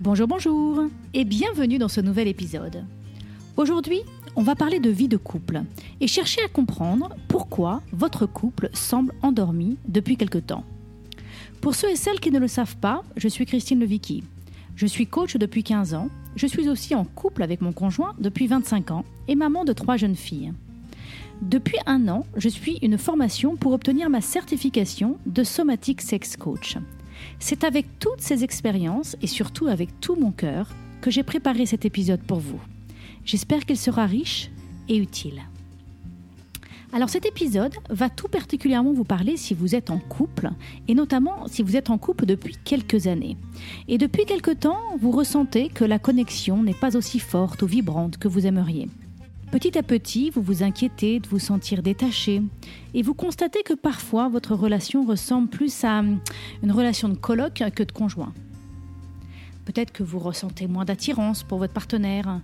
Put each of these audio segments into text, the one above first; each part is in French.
Bonjour, bonjour et bienvenue dans ce nouvel épisode. Aujourd'hui, on va parler de vie de couple et chercher à comprendre pourquoi votre couple semble endormi depuis quelque temps. Pour ceux et celles qui ne le savent pas, je suis Christine Levicky. Je suis coach depuis 15 ans, je suis aussi en couple avec mon conjoint depuis 25 ans et maman de trois jeunes filles. Depuis un an, je suis une formation pour obtenir ma certification de Somatic Sex Coach. C'est avec toutes ces expériences et surtout avec tout mon cœur que j'ai préparé cet épisode pour vous. J'espère qu'il sera riche et utile. Alors cet épisode va tout particulièrement vous parler si vous êtes en couple, et notamment si vous êtes en couple depuis quelques années. Et depuis quelque temps, vous ressentez que la connexion n'est pas aussi forte ou vibrante que vous aimeriez. Petit à petit, vous vous inquiétez de vous sentir détaché, et vous constatez que parfois votre relation ressemble plus à une relation de coloc que de conjoint. Peut-être que vous ressentez moins d'attirance pour votre partenaire.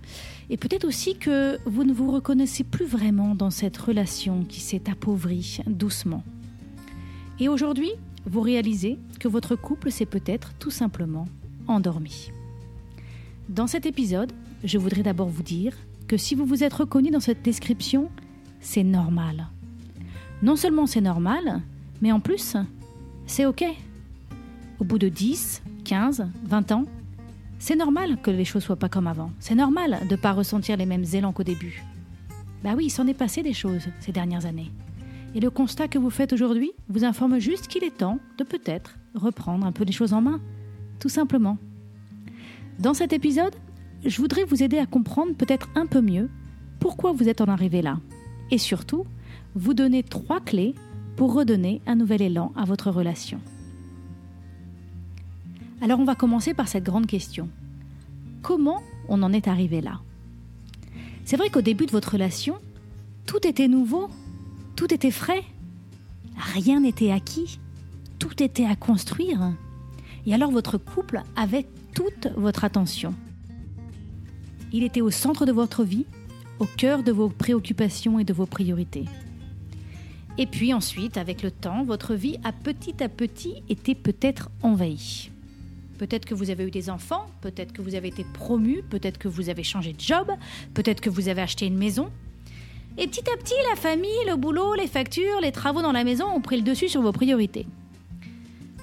Et peut-être aussi que vous ne vous reconnaissez plus vraiment dans cette relation qui s'est appauvrie doucement. Et aujourd'hui, vous réalisez que votre couple s'est peut-être tout simplement endormi. Dans cet épisode, je voudrais d'abord vous dire que si vous vous êtes reconnu dans cette description, c'est normal. Non seulement c'est normal, mais en plus, c'est OK. Au bout de 10, 15, 20 ans, c'est normal que les choses soient pas comme avant. C'est normal de ne pas ressentir les mêmes élans qu'au début. Bah oui, il s'en est passé des choses ces dernières années. Et le constat que vous faites aujourd'hui vous informe juste qu'il est temps de peut-être reprendre un peu les choses en main. Tout simplement. Dans cet épisode, je voudrais vous aider à comprendre peut-être un peu mieux pourquoi vous êtes en arrivé là. Et surtout, vous donner trois clés pour redonner un nouvel élan à votre relation. Alors on va commencer par cette grande question. Comment on en est arrivé là? C'est vrai qu'au début de votre relation, tout était nouveau, tout était frais, rien n'était acquis, tout était à construire. Et alors votre couple avait toute votre attention. Il était au centre de votre vie, au cœur de vos préoccupations et de vos priorités. Et puis ensuite, avec le temps, votre vie a petit à petit été peut-être envahie. Peut-être que vous avez eu des enfants, peut-être que vous avez été promu, peut-être que vous avez changé de job, peut-être que vous avez acheté une maison. Et petit à petit, la famille, le boulot, les factures, les travaux dans la maison ont pris le dessus sur vos priorités.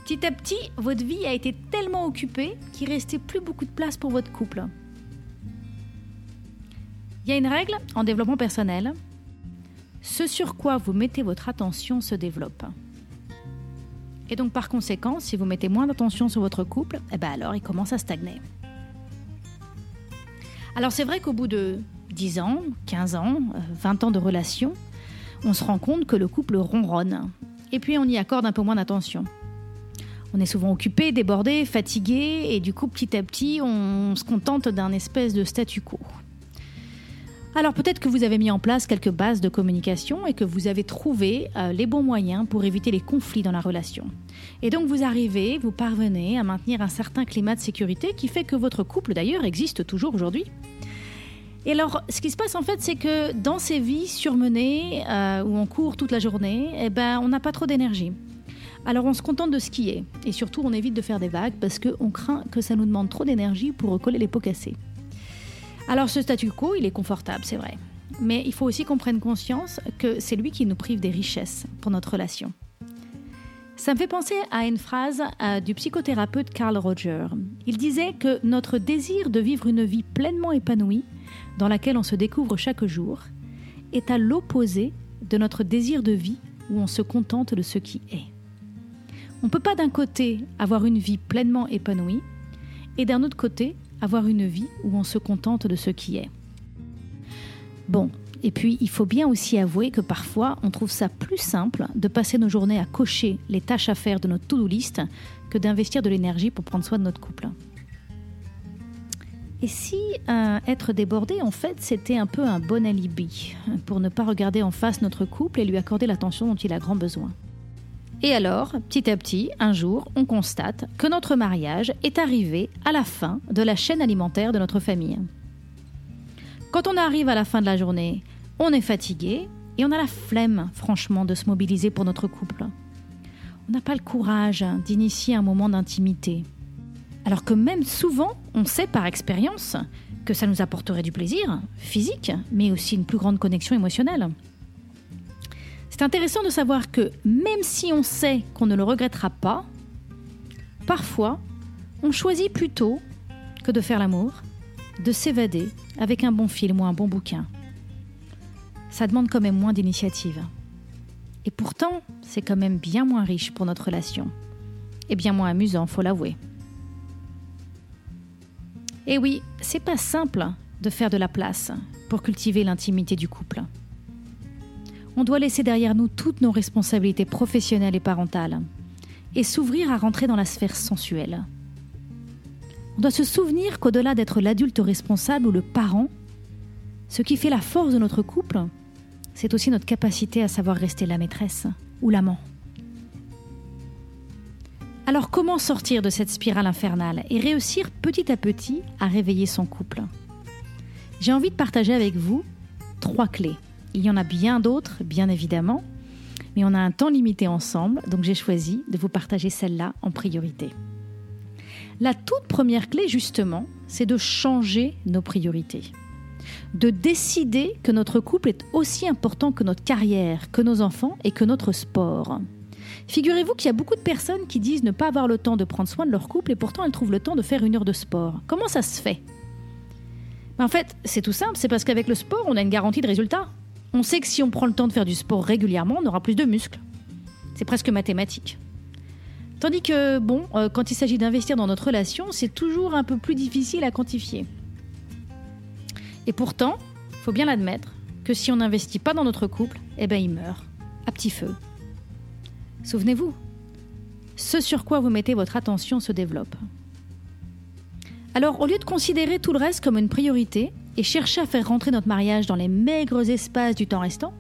Petit à petit, votre vie a été tellement occupée qu'il restait plus beaucoup de place pour votre couple. Il y a une règle en développement personnel. Ce sur quoi vous mettez votre attention se développe. Et donc par conséquent, si vous mettez moins d'attention sur votre couple, eh ben alors il commence à stagner. Alors c'est vrai qu'au bout de 10 ans, 15 ans, 20 ans de relation, on se rend compte que le couple ronronne. Et puis on y accorde un peu moins d'attention. On est souvent occupé, débordé, fatigué, et du coup petit à petit on se contente d'un espèce de statu quo. Alors peut-être que vous avez mis en place quelques bases de communication et que vous avez trouvé euh, les bons moyens pour éviter les conflits dans la relation. Et donc vous arrivez, vous parvenez à maintenir un certain climat de sécurité qui fait que votre couple d'ailleurs existe toujours aujourd'hui. Et alors, ce qui se passe en fait, c'est que dans ces vies surmenées euh, où on court toute la journée, eh ben, on n'a pas trop d'énergie. Alors on se contente de skier et surtout on évite de faire des vagues parce qu'on craint que ça nous demande trop d'énergie pour recoller les pots cassés. Alors ce statu quo, il est confortable, c'est vrai. Mais il faut aussi qu'on prenne conscience que c'est lui qui nous prive des richesses pour notre relation. Ça me fait penser à une phrase euh, du psychothérapeute Carl Roger. Il disait que notre désir de vivre une vie pleinement épanouie, dans laquelle on se découvre chaque jour, est à l'opposé de notre désir de vie où on se contente de ce qui est. On ne peut pas d'un côté avoir une vie pleinement épanouie et d'un autre côté avoir une vie où on se contente de ce qui est. Bon, et puis il faut bien aussi avouer que parfois on trouve ça plus simple de passer nos journées à cocher les tâches à faire de notre to-do list que d'investir de l'énergie pour prendre soin de notre couple. Et si euh, être débordé, en fait, c'était un peu un bon alibi pour ne pas regarder en face notre couple et lui accorder l'attention dont il a grand besoin? Et alors, petit à petit, un jour, on constate que notre mariage est arrivé à la fin de la chaîne alimentaire de notre famille. Quand on arrive à la fin de la journée, on est fatigué et on a la flemme, franchement, de se mobiliser pour notre couple. On n'a pas le courage d'initier un moment d'intimité. Alors que même souvent, on sait par expérience que ça nous apporterait du plaisir physique, mais aussi une plus grande connexion émotionnelle. C'est intéressant de savoir que même si on sait qu'on ne le regrettera pas, parfois, on choisit plutôt que de faire l'amour, de s'évader avec un bon film ou un bon bouquin. Ça demande quand même moins d'initiative. Et pourtant, c'est quand même bien moins riche pour notre relation. Et bien moins amusant, faut l'avouer. Et oui, c'est pas simple de faire de la place pour cultiver l'intimité du couple. On doit laisser derrière nous toutes nos responsabilités professionnelles et parentales et s'ouvrir à rentrer dans la sphère sensuelle. On doit se souvenir qu'au-delà d'être l'adulte responsable ou le parent, ce qui fait la force de notre couple, c'est aussi notre capacité à savoir rester la maîtresse ou l'amant. Alors comment sortir de cette spirale infernale et réussir petit à petit à réveiller son couple? J'ai envie de partager avec vous trois clés. Il y en a bien d'autres, bien évidemment, mais on a un temps limité ensemble, donc j'ai choisi de vous partager celle-là en priorité. La toute première clé, justement, c'est de changer nos priorités. De décider que notre couple est aussi important que notre carrière, que nos enfants et que notre sport. Figurez-vous qu'il y a beaucoup de personnes qui disent ne pas avoir le temps de prendre soin de leur couple et pourtant elles trouvent le temps de faire une heure de sport. Comment ça se fait? Ben, En fait, c'est tout simple, c'est parce qu'avec le sport, on a une garantie de résultat. On sait que si on prend le temps de faire du sport régulièrement, on aura plus de muscles. C'est presque mathématique. Tandis que, bon, euh, quand il s'agit d'investir dans notre relation, c'est toujours un peu plus difficile à quantifier. Et pourtant, faut bien l'admettre, que si on n'investit pas dans notre couple, eh ben il meurt, à petit feu. Souvenez-vous, ce sur quoi vous mettez votre attention se développe. Alors, au lieu de considérer tout le reste comme une priorité et chercher à faire rentrer notre mariage dans les maigres espaces du temps restant,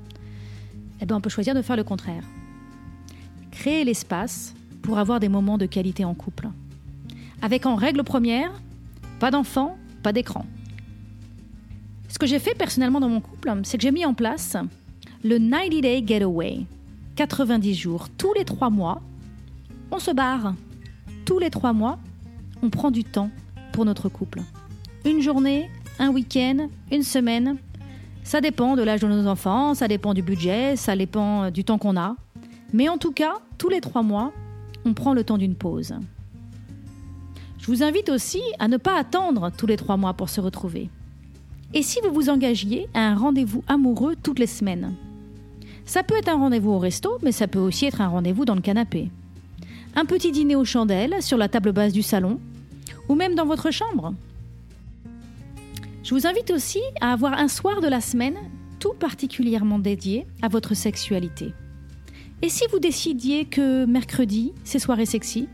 eh bien, on peut choisir de faire le contraire. Créer l'espace pour avoir des moments de qualité en couple. Avec en règle première, pas d'enfants, pas d'écran. Ce que j'ai fait personnellement dans mon couple, c'est que j'ai mis en place le 90 Day Getaway, 90 jours, tous les trois mois, on se barre. Tous les trois mois, on prend du temps pour notre couple. Une journée, un week-end, une semaine. Ça dépend de l'âge de nos enfants, ça dépend du budget, ça dépend euh, du temps qu'on a. Mais en tout cas, tous les trois mois, on prend le temps d'une pause. Je vous invite aussi à ne pas attendre tous les trois mois pour se retrouver. Et si vous vous engagiez à un rendez-vous amoureux toutes les semaines? Ça peut être un rendez-vous au resto, mais ça peut aussi être un rendez-vous dans le canapé. Un petit dîner aux chandelles sur la table basse du salon, ou même dans votre chambre. Je vous invite aussi à avoir un soir de la semaine tout particulièrement dédié à votre sexualité. Et si vous décidiez que mercredi, c'est soirée sexy,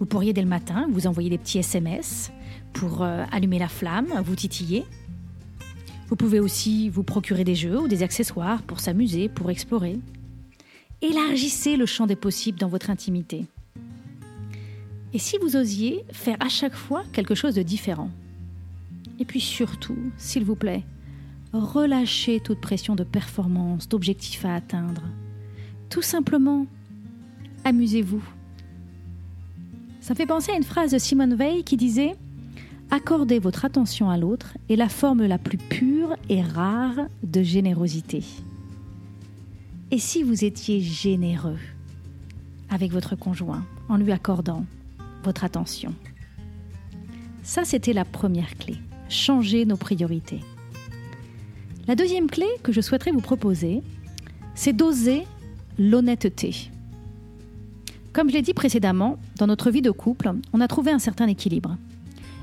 vous pourriez dès le matin vous envoyer des petits SMS pour euh, allumer la flamme, vous titiller, vous pouvez aussi vous procurer des jeux ou des accessoires pour s'amuser, pour explorer. Élargissez le champ des possibles dans votre intimité. Et si vous osiez faire à chaque fois quelque chose de différent? Et puis surtout, s'il vous plaît, relâchez toute pression de performance, d'objectifs à atteindre. Tout simplement, amusez-vous. Ça fait penser à une phrase de Simone Veil qui disait Accorder votre attention à l'autre est la forme la plus pure et rare de générosité. Et si vous étiez généreux avec votre conjoint en lui accordant votre attention? Ça, c'était la première clé. Changer nos priorités. La deuxième clé que je souhaiterais vous proposer, c'est d'oser l'honnêteté. Comme je l'ai dit précédemment, dans notre vie de couple, on a trouvé un certain équilibre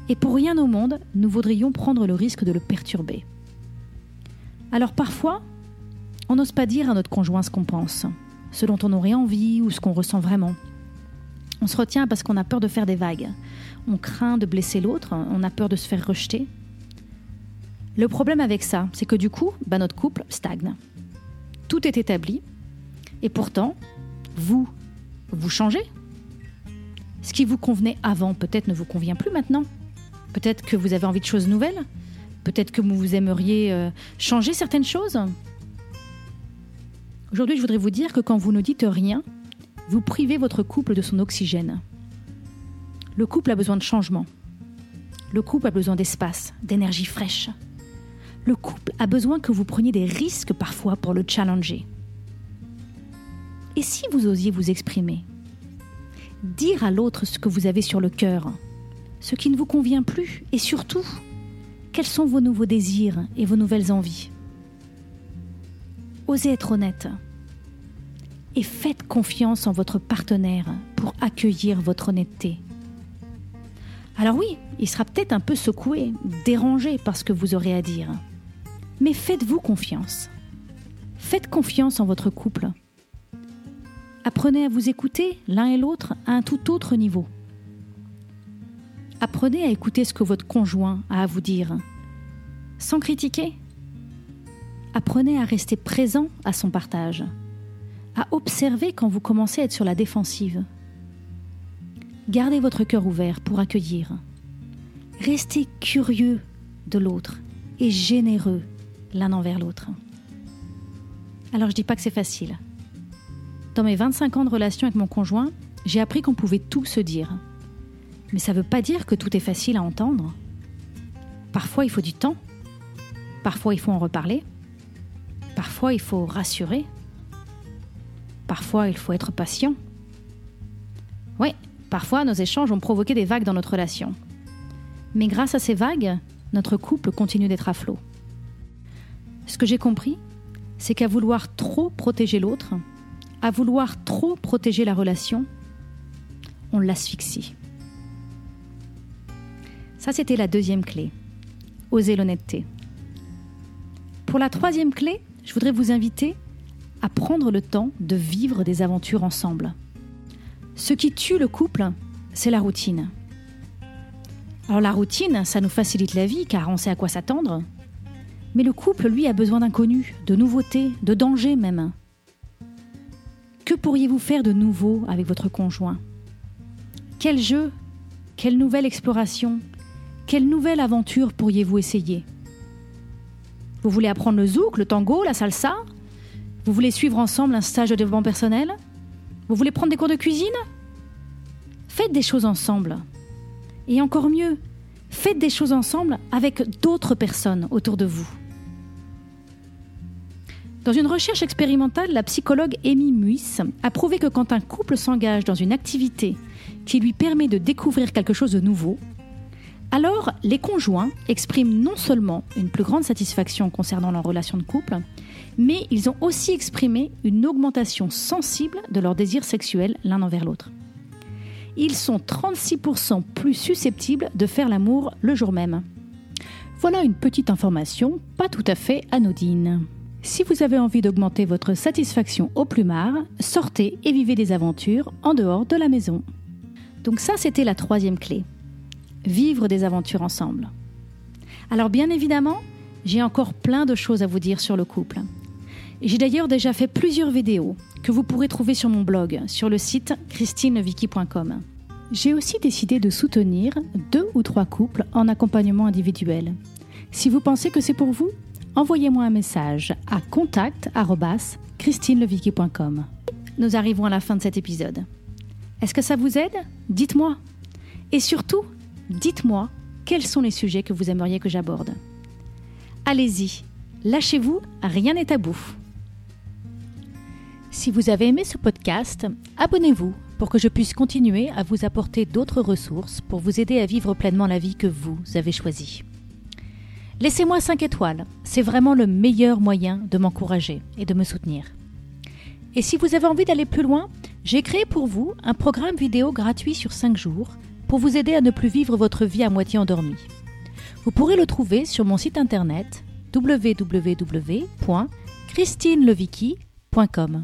et pour rien au monde, nous voudrions prendre le risque de le perturber. Alors parfois, on n'ose pas dire à notre conjoint ce qu'on pense, ce dont on aurait envie ou ce qu'on ressent vraiment. On se retient parce qu'on a peur de faire des vagues. On craint de blesser l'autre, on a peur de se faire rejeter. Le problème avec ça, c'est que du coup, bah, notre couple stagne. Tout est établi, et pourtant, vous, vous changez. Ce qui vous convenait avant peut-être ne vous convient plus maintenant. Peut-être que vous avez envie de choses nouvelles. Peut-être que vous aimeriez euh, changer certaines choses. Aujourd'hui, je voudrais vous dire que quand vous ne dites rien, vous privez votre couple de son oxygène. Le couple a besoin de changement. Le couple a besoin d'espace, d'énergie fraîche. Le couple a besoin que vous preniez des risques parfois pour le challenger. Et si vous osiez vous exprimer Dire à l'autre ce que vous avez sur le cœur, ce qui ne vous convient plus, et surtout, quels sont vos nouveaux désirs et vos nouvelles envies? Osez être honnête et faites confiance en votre partenaire pour accueillir votre honnêteté. Alors oui, il sera peut-être un peu secoué, dérangé par ce que vous aurez à dire. Mais faites-vous confiance. Faites confiance en votre couple. Apprenez à vous écouter l'un et l'autre à un tout autre niveau. Apprenez à écouter ce que votre conjoint a à vous dire, sans critiquer. Apprenez à rester présent à son partage à observer quand vous commencez à être sur la défensive. Gardez votre cœur ouvert pour accueillir. Restez curieux de l'autre et généreux l'un envers l'autre. Alors je dis pas que c'est facile. Dans mes 25 ans de relation avec mon conjoint, j'ai appris qu'on pouvait tout se dire. Mais ça ne veut pas dire que tout est facile à entendre. Parfois il faut du temps. Parfois il faut en reparler. Parfois il faut rassurer. Parfois, il faut être patient. Oui, parfois, nos échanges ont provoqué des vagues dans notre relation. Mais grâce à ces vagues, notre couple continue d'être à flot. Ce que j'ai compris, c'est qu'à vouloir trop protéger l'autre, à vouloir trop protéger la relation, on l'asphyxie. Ça, c'était la deuxième clé. Oser l'honnêteté. Pour la troisième clé, je voudrais vous inviter à prendre le temps de vivre des aventures ensemble. Ce qui tue le couple, c'est la routine. Alors la routine, ça nous facilite la vie car on sait à quoi s'attendre. Mais le couple, lui, a besoin d'inconnus, de nouveautés, de dangers même. Que pourriez-vous faire de nouveau avec votre conjoint? Quel jeu Quelle nouvelle exploration Quelle nouvelle aventure pourriez-vous essayer? Vous voulez apprendre le zouk, le tango, la salsa? Vous voulez suivre ensemble un stage de développement personnel? Vous voulez prendre des cours de cuisine? Faites des choses ensemble. Et encore mieux, faites des choses ensemble avec d'autres personnes autour de vous. Dans une recherche expérimentale, la psychologue Amy Muis a prouvé que quand un couple s'engage dans une activité qui lui permet de découvrir quelque chose de nouveau, alors les conjoints expriment non seulement une plus grande satisfaction concernant leur relation de couple, mais ils ont aussi exprimé une augmentation sensible de leur désir sexuel l'un envers l'autre. Ils sont 36% plus susceptibles de faire l'amour le jour même. Voilà une petite information pas tout à fait anodine. Si vous avez envie d'augmenter votre satisfaction au plumard, sortez et vivez des aventures en dehors de la maison. Donc ça, c'était la troisième clé. Vivre des aventures ensemble. Alors bien évidemment, j'ai encore plein de choses à vous dire sur le couple. J'ai d'ailleurs déjà fait plusieurs vidéos que vous pourrez trouver sur mon blog, sur le site christineviki.com. J'ai aussi décidé de soutenir deux ou trois couples en accompagnement individuel. Si vous pensez que c'est pour vous, envoyez-moi un message à contact@christineleviki.com. Nous arrivons à la fin de cet épisode. Est-ce que ça vous aide? Dites-moi. Et surtout, dites-moi quels sont les sujets que vous aimeriez que j'aborde. Allez-y, lâchez-vous, rien n'est tabou. Si vous avez aimé ce podcast, abonnez-vous pour que je puisse continuer à vous apporter d'autres ressources pour vous aider à vivre pleinement la vie que vous avez choisie. Laissez-moi 5 étoiles, c'est vraiment le meilleur moyen de m'encourager et de me soutenir. Et si vous avez envie d'aller plus loin, j'ai créé pour vous un programme vidéo gratuit sur 5 jours pour vous aider à ne plus vivre votre vie à moitié endormie. Vous pourrez le trouver sur mon site internet www.christineleviki.com.